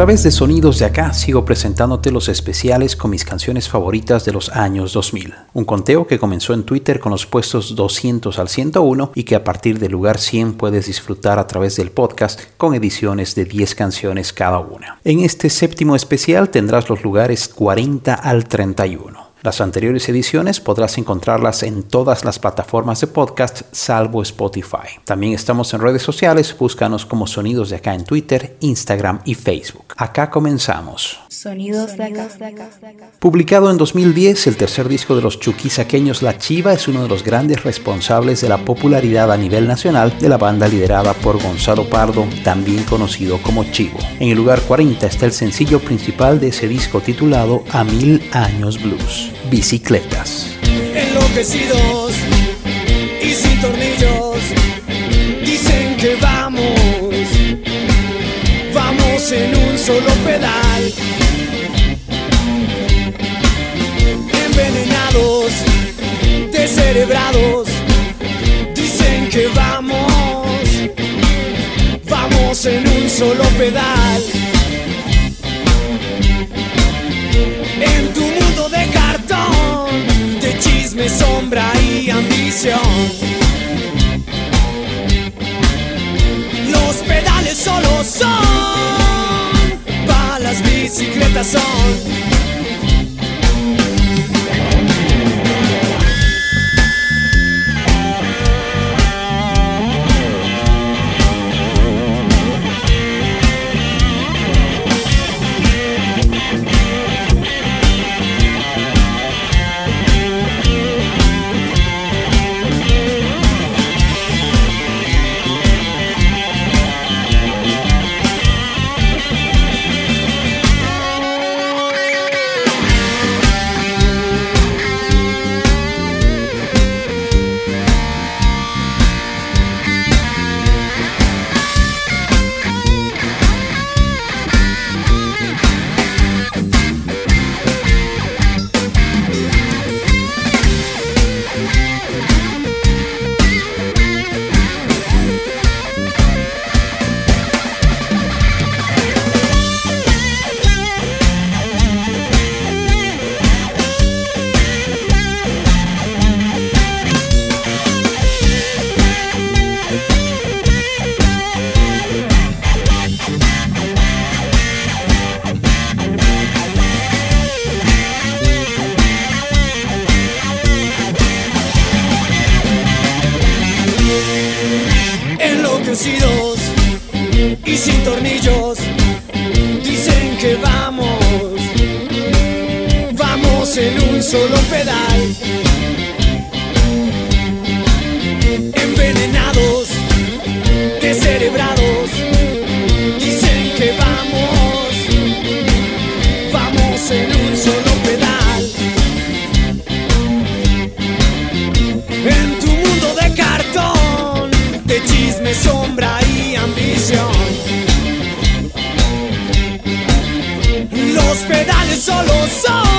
Través de Sonidos de acá sigo presentándote los especiales con mis canciones favoritas de los años 2000. Un conteo que comenzó en Twitter con los puestos 200 al 101 y que a partir del lugar 100 puedes disfrutar a través del podcast con ediciones de 10 canciones cada una. En este séptimo especial tendrás los lugares 40 al 31. Las anteriores ediciones podrás encontrarlas en todas las plataformas de podcast salvo Spotify. También estamos en redes sociales, búscanos como Sonidos de Acá en Twitter, Instagram y Facebook. Acá comenzamos. Sonidos de Acá. Publicado en 2010, el tercer disco de los chuquisaqueños La Chiva es uno de los grandes responsables de la popularidad a nivel nacional de la banda liderada por Gonzalo Pardo, también conocido como Chivo. En el lugar 40 está el sencillo principal de ese disco titulado A Mil Años Blues bicicletas. Enloquecidos y sin tornillos, dicen que vamos, vamos en un solo pedal. Envenenados, descerebrados, dicen que vamos, vamos en un solo pedal. Son, para las bicicletas son. pedales solo son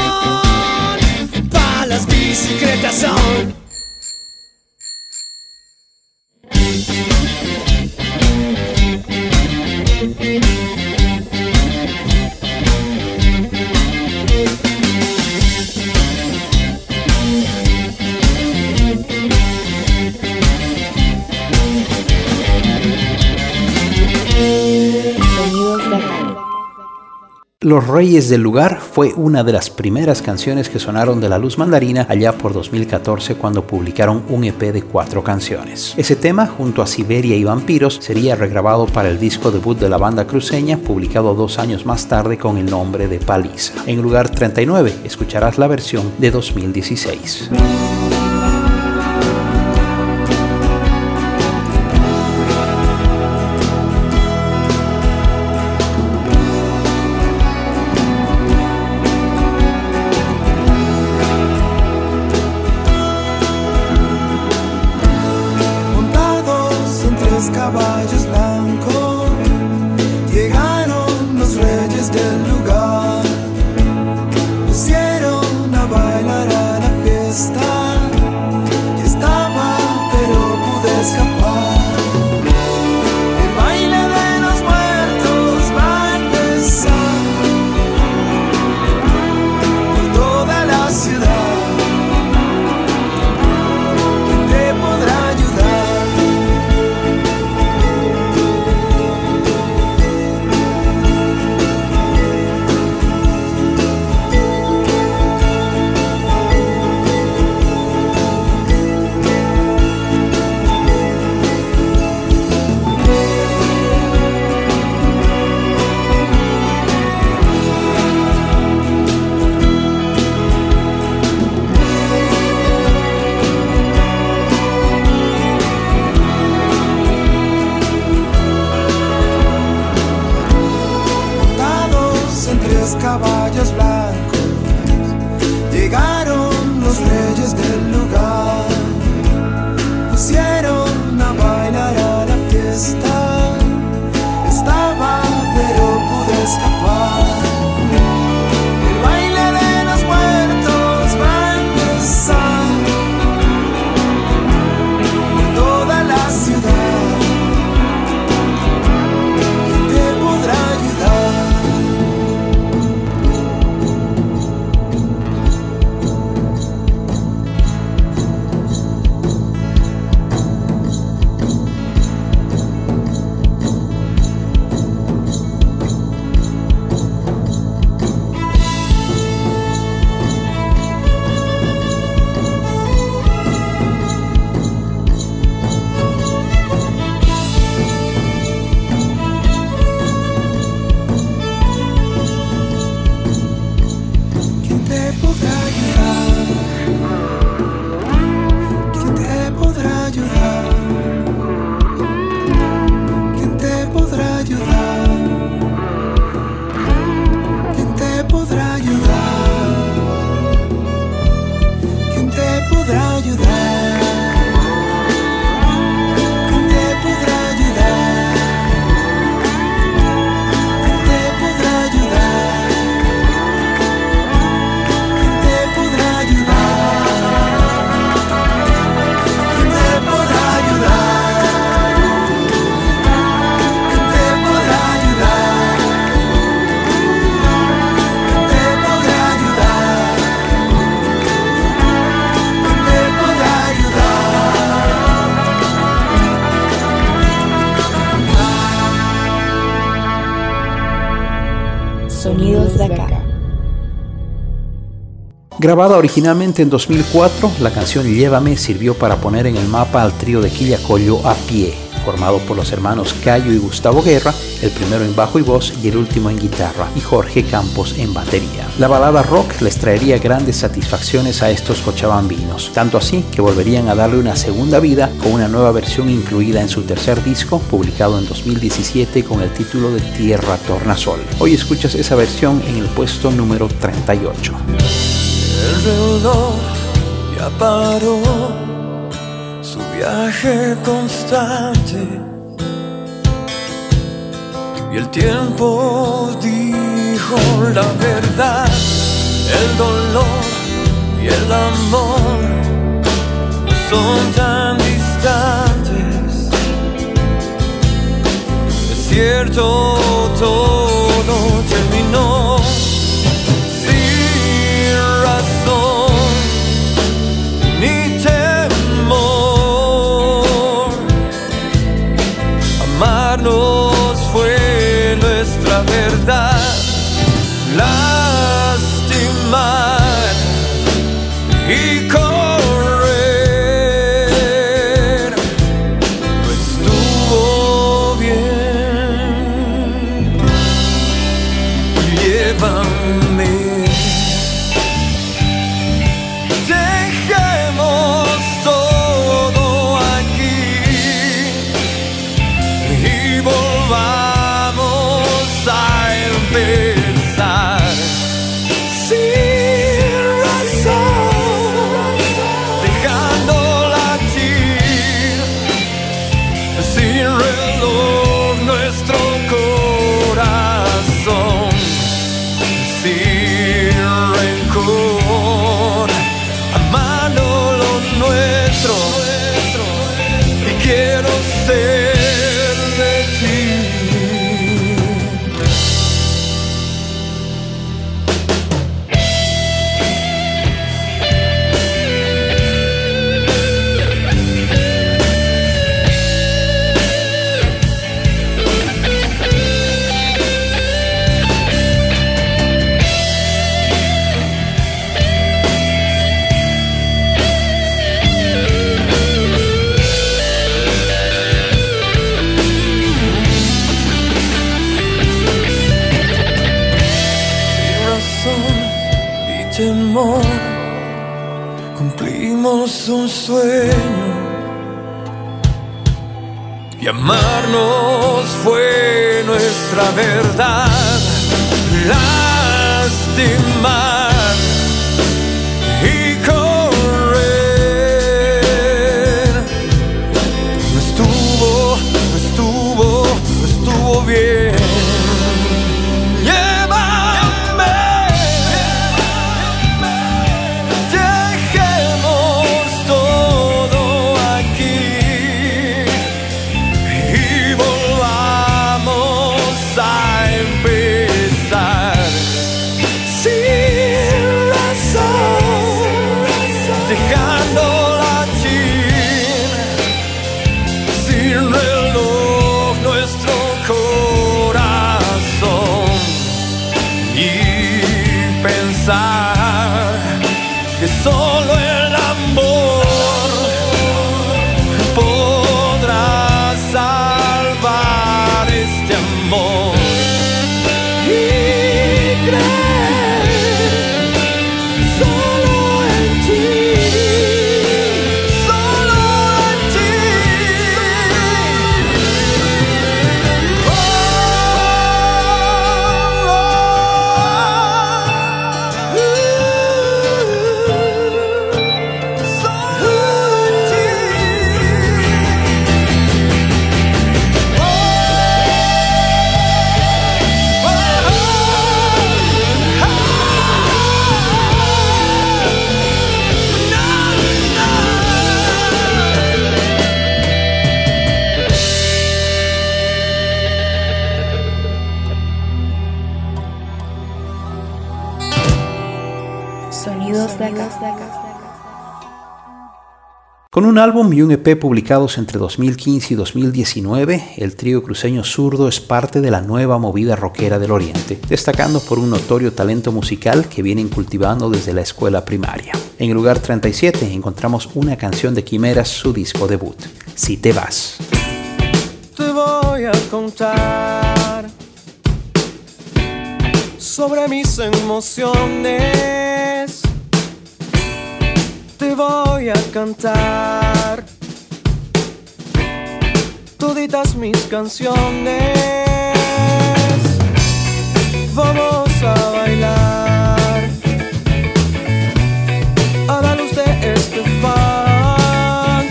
Los Reyes del Lugar fue una de las primeras canciones que sonaron de la luz mandarina allá por 2014 cuando publicaron un EP de cuatro canciones. Ese tema, junto a Siberia y Vampiros, sería regrabado para el disco debut de la banda cruceña, publicado dos años más tarde con el nombre de Paliza. En lugar 39 escucharás la versión de 2016. Grabada originalmente en 2004, la canción Llévame sirvió para poner en el mapa al trío de Quillacollo a pie, formado por los hermanos Cayo y Gustavo Guerra, el primero en bajo y voz y el último en guitarra, y Jorge Campos en batería. La balada rock les traería grandes satisfacciones a estos cochabambinos, tanto así que volverían a darle una segunda vida con una nueva versión incluida en su tercer disco, publicado en 2017 con el título de Tierra Tornasol. Hoy escuchas esa versión en el puesto número 38. El reloj ya paró su viaje constante y el tiempo dijo la verdad, el dolor y el amor son tan distantes. Es cierto, todo Sonidos de acá. Con un álbum y un EP publicados entre 2015 y 2019, el trío cruceño zurdo es parte de la nueva movida rockera del Oriente, destacando por un notorio talento musical que vienen cultivando desde la escuela primaria. En el lugar 37 encontramos una canción de Quimeras, su disco debut, Si te vas. Te voy a contar sobre mis emociones voy a cantar toditas mis canciones. Vamos a bailar a la luz de este funk.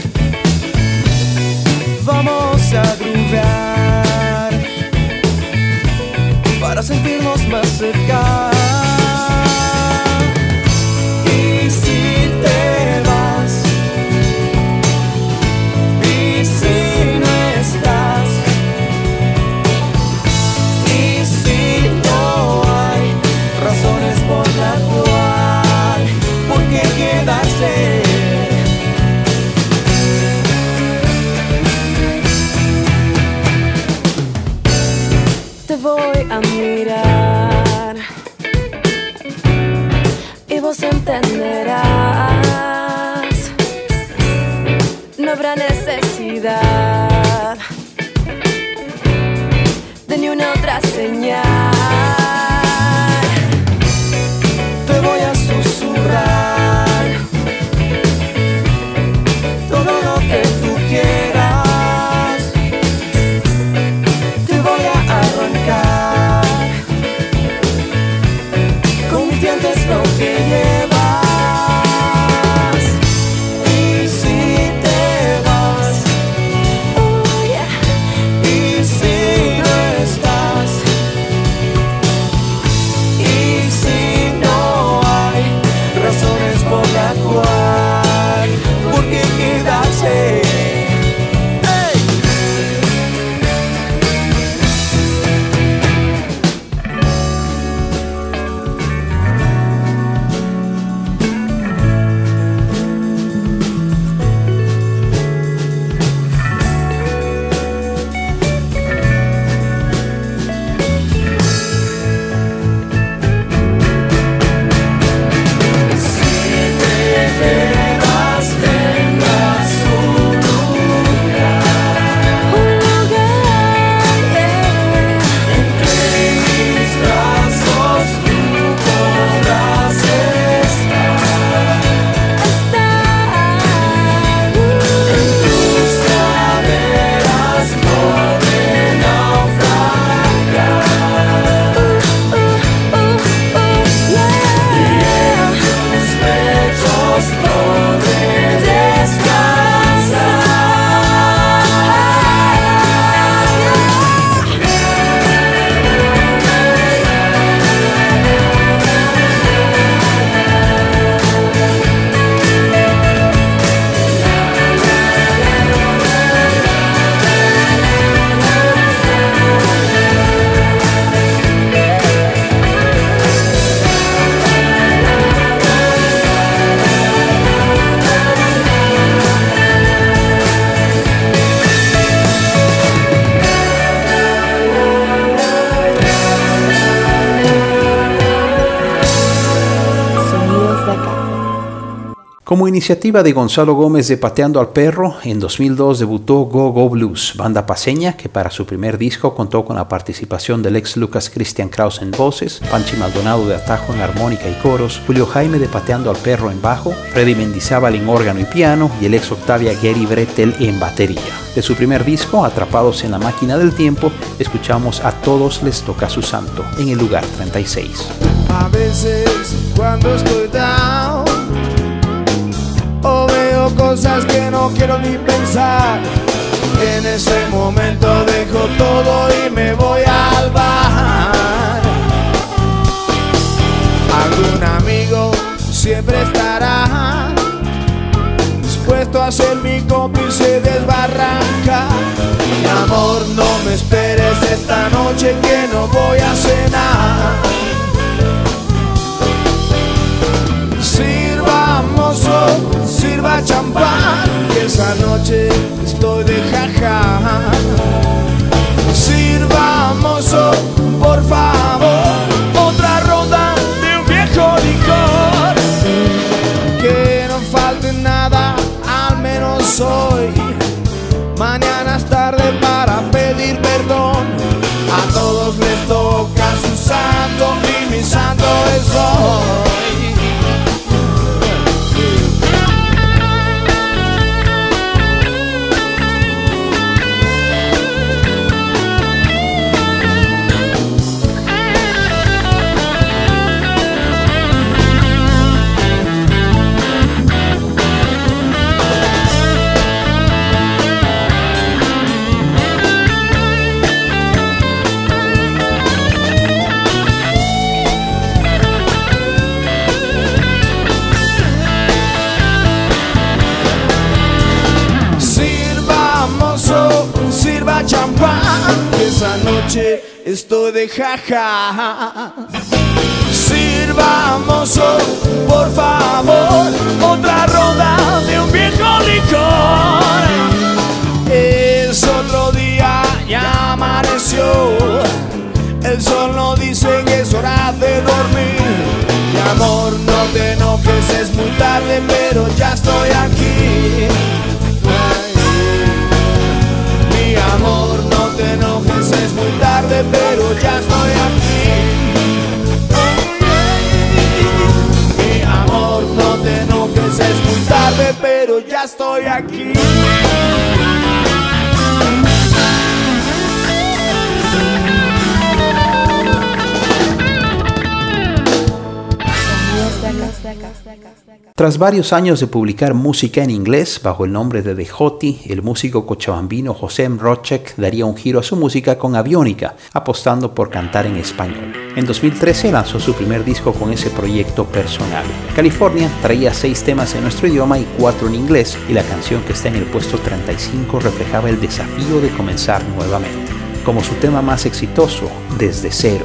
Vamos a grubear para sentirnos más cerca. Como iniciativa de Gonzalo Gómez de Pateando al Perro, en 2002 debutó Go Go Blues, banda paseña que para su primer disco contó con la participación del ex Lucas Christian Kraus en voces, Panchi Maldonado de Atajo en armónica y coros, Julio Jaime de Pateando al Perro en bajo, Freddy Mendizábal en órgano y piano y el ex Octavia Gary Bretel en batería. De su primer disco, Atrapados en la Máquina del Tiempo, escuchamos A Todos les toca su santo, en el lugar 36. A veces cuando estoy cosas que no quiero ni pensar. En ese momento dejo todo y me voy al bar. Algún amigo siempre estará dispuesto a ser mi cómplice desbarranca. Mi amor, no me esperes esta noche que no voy a cenar. Sirva champán, que esa noche estoy de jaja. Jaja. Sirvamos, por favor, otra ronda de un viejo licor. Es otro día, ya amaneció. El sol no dice que es hora de dormir. Mi amor, no te enojes, es muy tarde, pero ya estoy aquí. Pero ya estoy aquí. Mi amor, no te enojes, es Tras varios años de publicar música en inglés bajo el nombre de The Hoti, el músico cochabambino José M. Rochek daría un giro a su música con Aviónica, apostando por cantar en español. En 2013 lanzó su primer disco con ese proyecto personal. California traía seis temas en nuestro idioma y cuatro en inglés, y la canción que está en el puesto 35 reflejaba el desafío de comenzar nuevamente. Como su tema más exitoso, Desde Cero.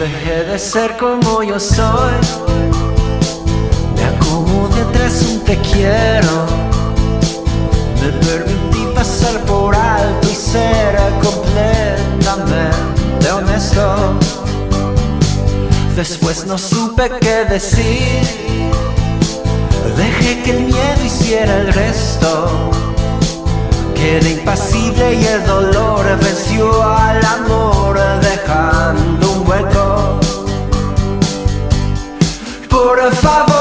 Dejé de ser como yo soy. Tras un te quiero. Me permití pasar por alto y ser completamente honesto. Después no supe qué decir. Dejé que el miedo hiciera el resto. Quedé impasible y el dolor venció al amor dejando un hueco. Por favor,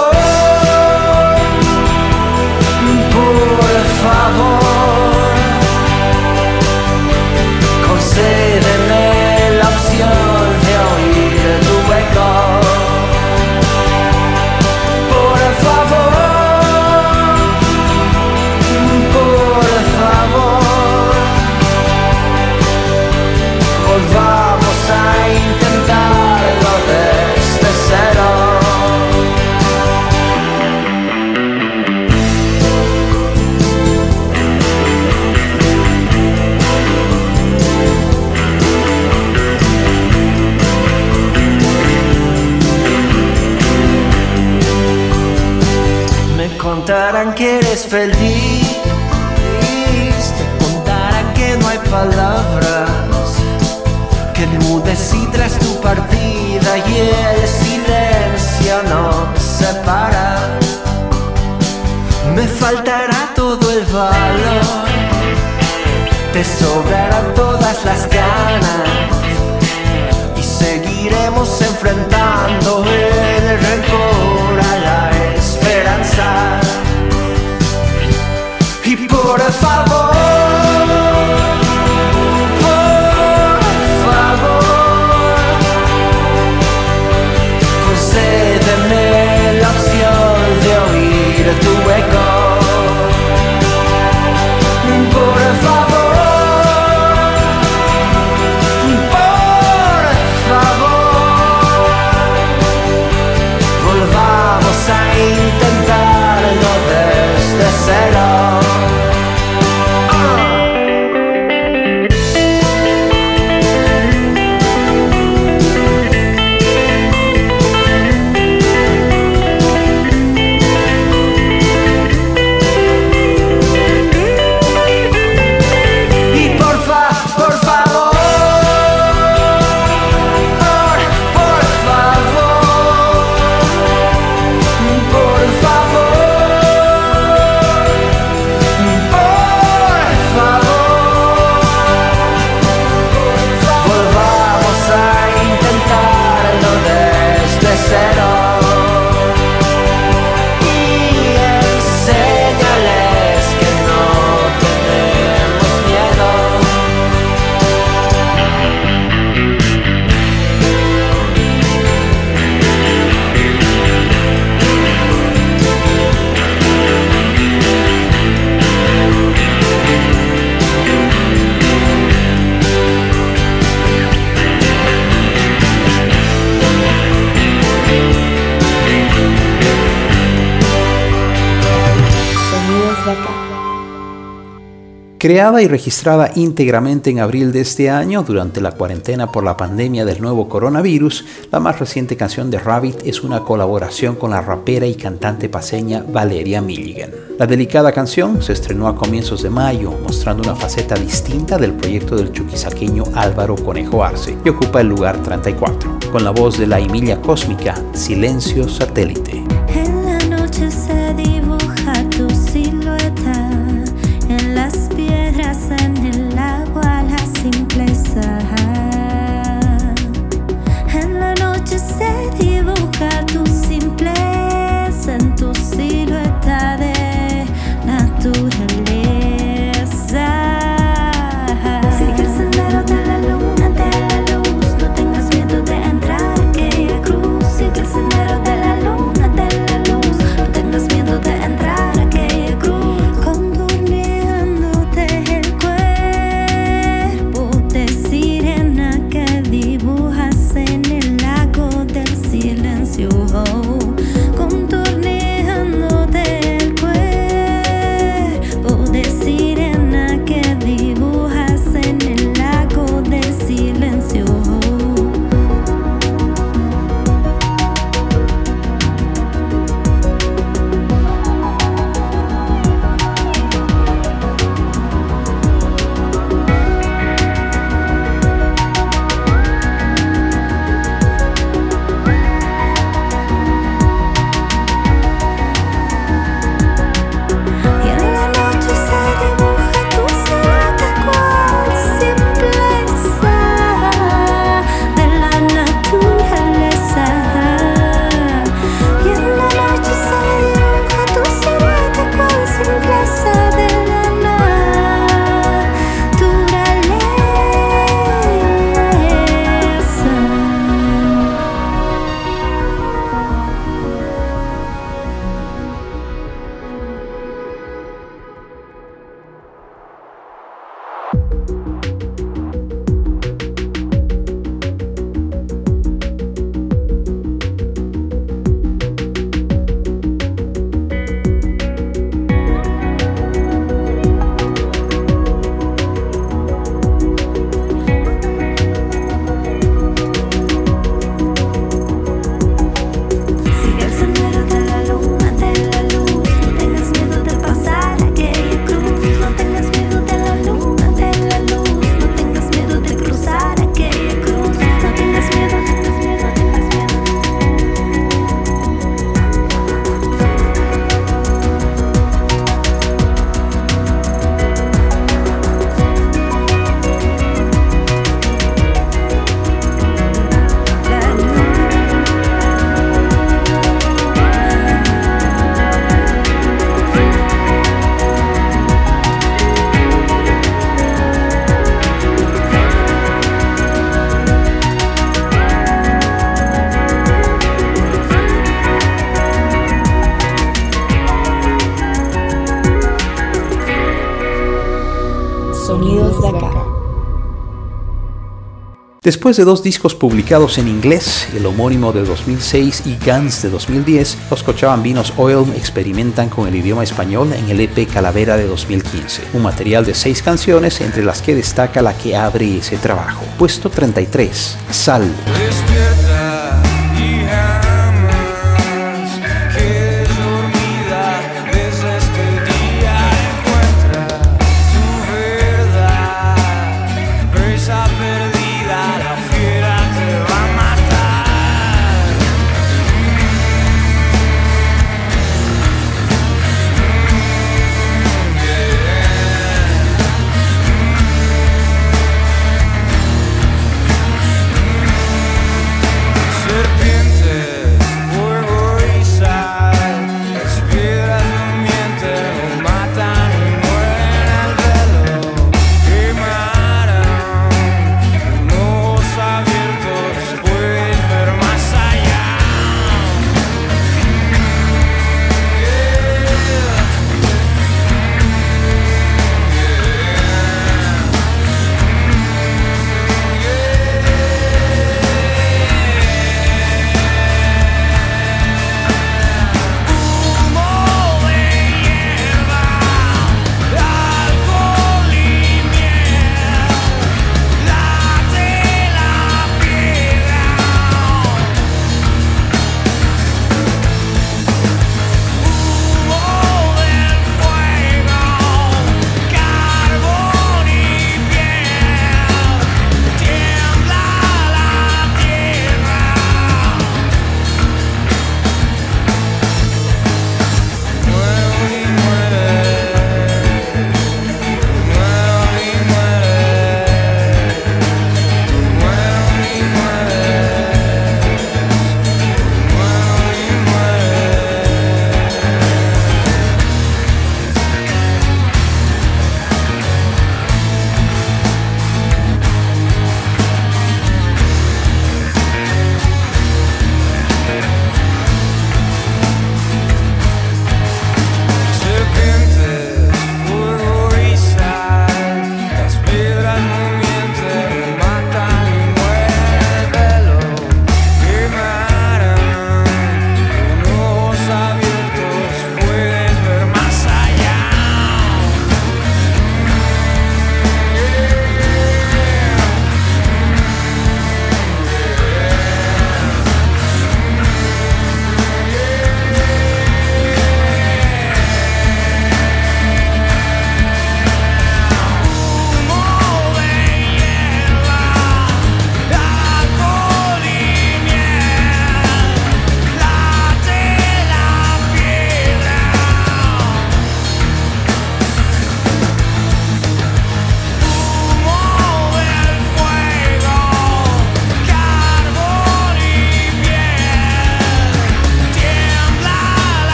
feliz, te contarán que no hay palabras, que enmudecí tras tu partida y el silencio nos separa. Me faltará todo el valor, te sobrarán todas las ganas y seguiremos enfrentando el rencor a la esperanza. Por favor, Creada y registrada íntegramente en abril de este año, durante la cuarentena por la pandemia del nuevo coronavirus, la más reciente canción de Rabbit es una colaboración con la rapera y cantante paseña Valeria Milligan. La delicada canción se estrenó a comienzos de mayo, mostrando una faceta distinta del proyecto del chuquisaqueño Álvaro Conejo Arce, y ocupa el lugar 34, con la voz de la Emilia Cósmica, Silencio Satélite. Después de dos discos publicados en inglés, el homónimo de 2006 y Guns de 2010, los Cochabambinos Oil experimentan con el idioma español en el EP Calavera de 2015, un material de seis canciones entre las que destaca la que abre ese trabajo. Puesto 33, Sal.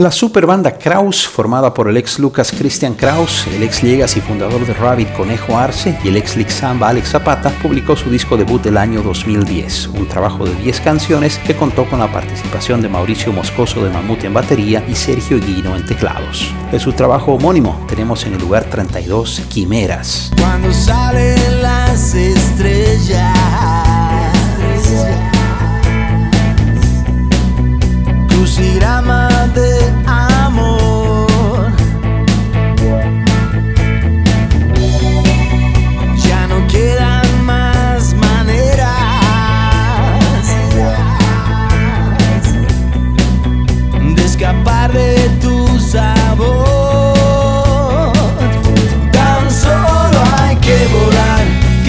La superbanda Kraus, formada por el ex Lucas Christian Kraus, el ex Legacy fundador de Rabbit Conejo Arce y el ex Lick Samba Alex Zapata, publicó su disco debut del año 2010, un trabajo de 10 canciones que contó con la participación de Mauricio Moscoso de Mamut en batería y Sergio Guino en teclados. De su trabajo homónimo tenemos en el lugar 32 Quimeras. Cuando salen las estrellas,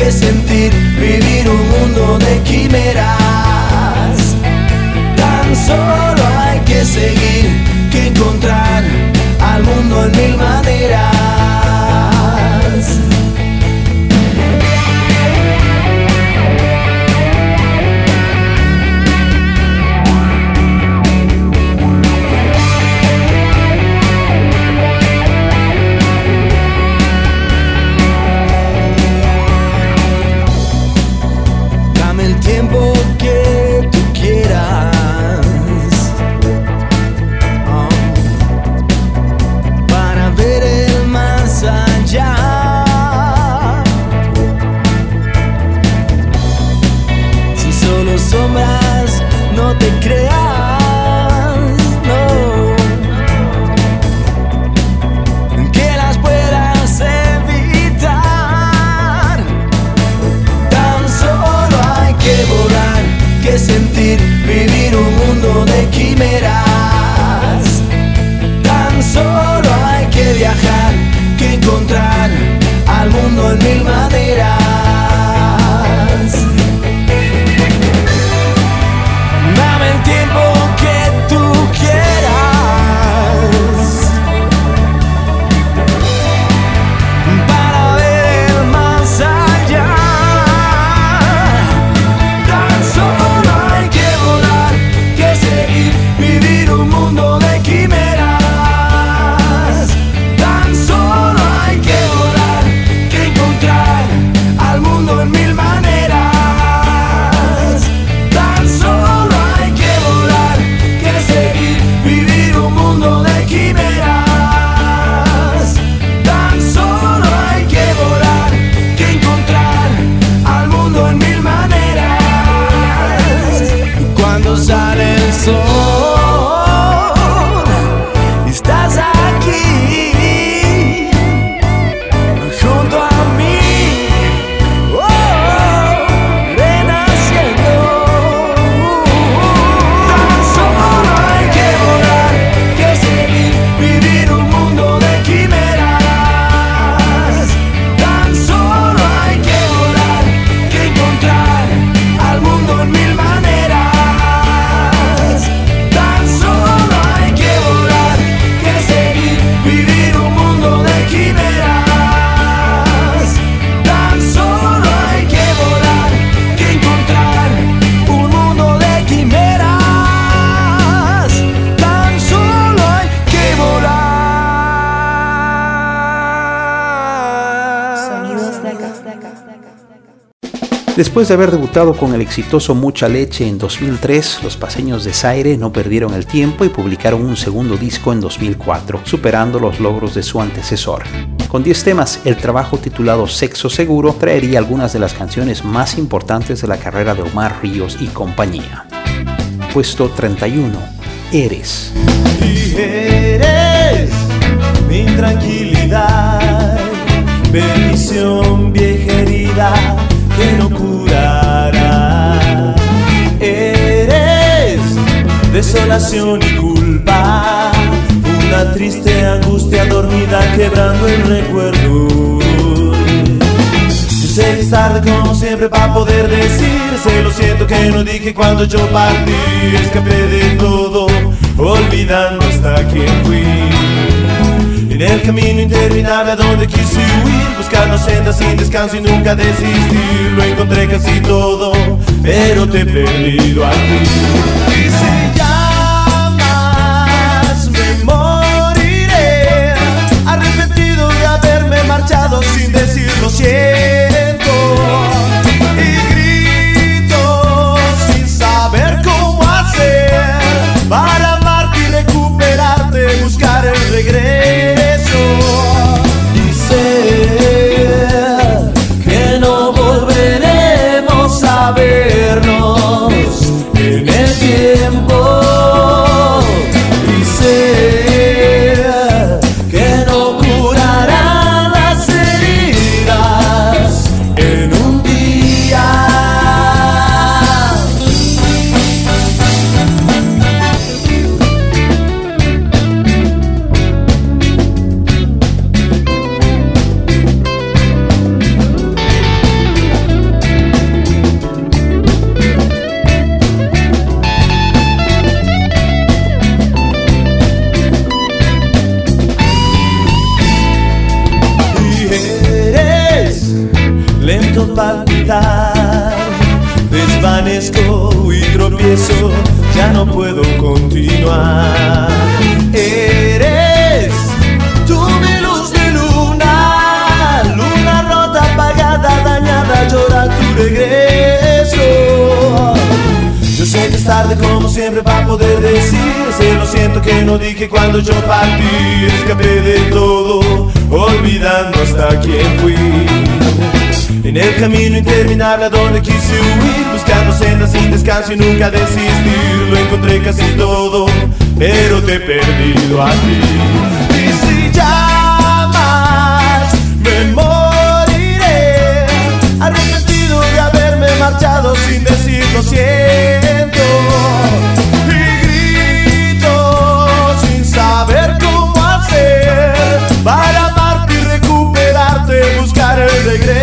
que sentir, vivir un mundo de quimeras. Tan solo hay que seguir, que encontrar al mundo en mil maneras. Después de haber debutado con el exitoso Mucha Leche en 2003, los paseños de Zaire no perdieron el tiempo y publicaron un segundo disco en 2004, superando los logros de su antecesor. Con 10 temas, el trabajo titulado Sexo Seguro traería algunas de las canciones más importantes de la carrera de Omar Ríos y compañía. Puesto 31, Eres. Mi bendición desolación y culpa, una triste angustia dormida quebrando el recuerdo. Yo sé que es tarde como siempre para poder decirse Lo siento que no dije cuando yo partí Escapé de todo, olvidando hasta quién fui En el camino interminable a donde quise huir Buscando sendas sin descanso y nunca desistir Lo encontré casi todo, pero te he perdido a ti sin decirlo siempre. Interminable donde quise huir Buscando sendas sin descanso y nunca desistir. Lo encontré casi todo, pero te he perdido a ti. Y si llamas, me moriré. Arrepentido de haberme marchado sin decir lo siento. Y grito sin saber cómo hacer Para amarte y recuperarte, buscar el regreso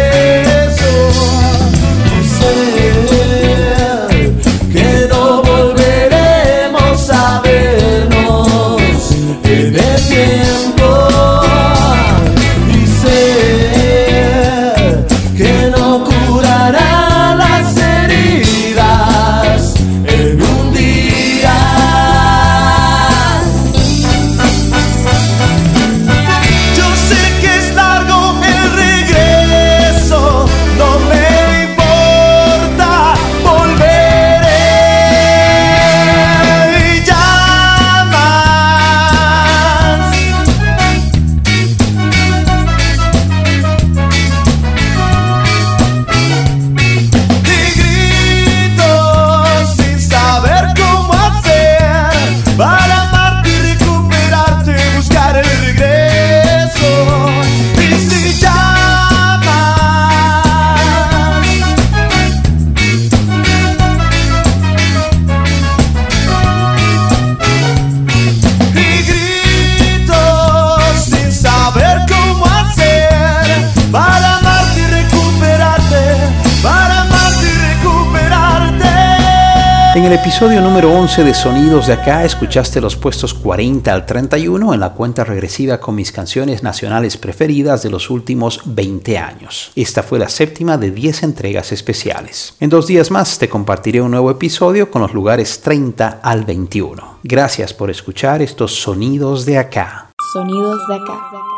el episodio número 11 de Sonidos de Acá escuchaste los puestos 40 al 31 en la cuenta regresiva con mis canciones nacionales preferidas de los últimos 20 años. Esta fue la séptima de 10 entregas especiales. En dos días más te compartiré un nuevo episodio con los lugares 30 al 21. Gracias por escuchar estos Sonidos de Acá. Sonidos de acá.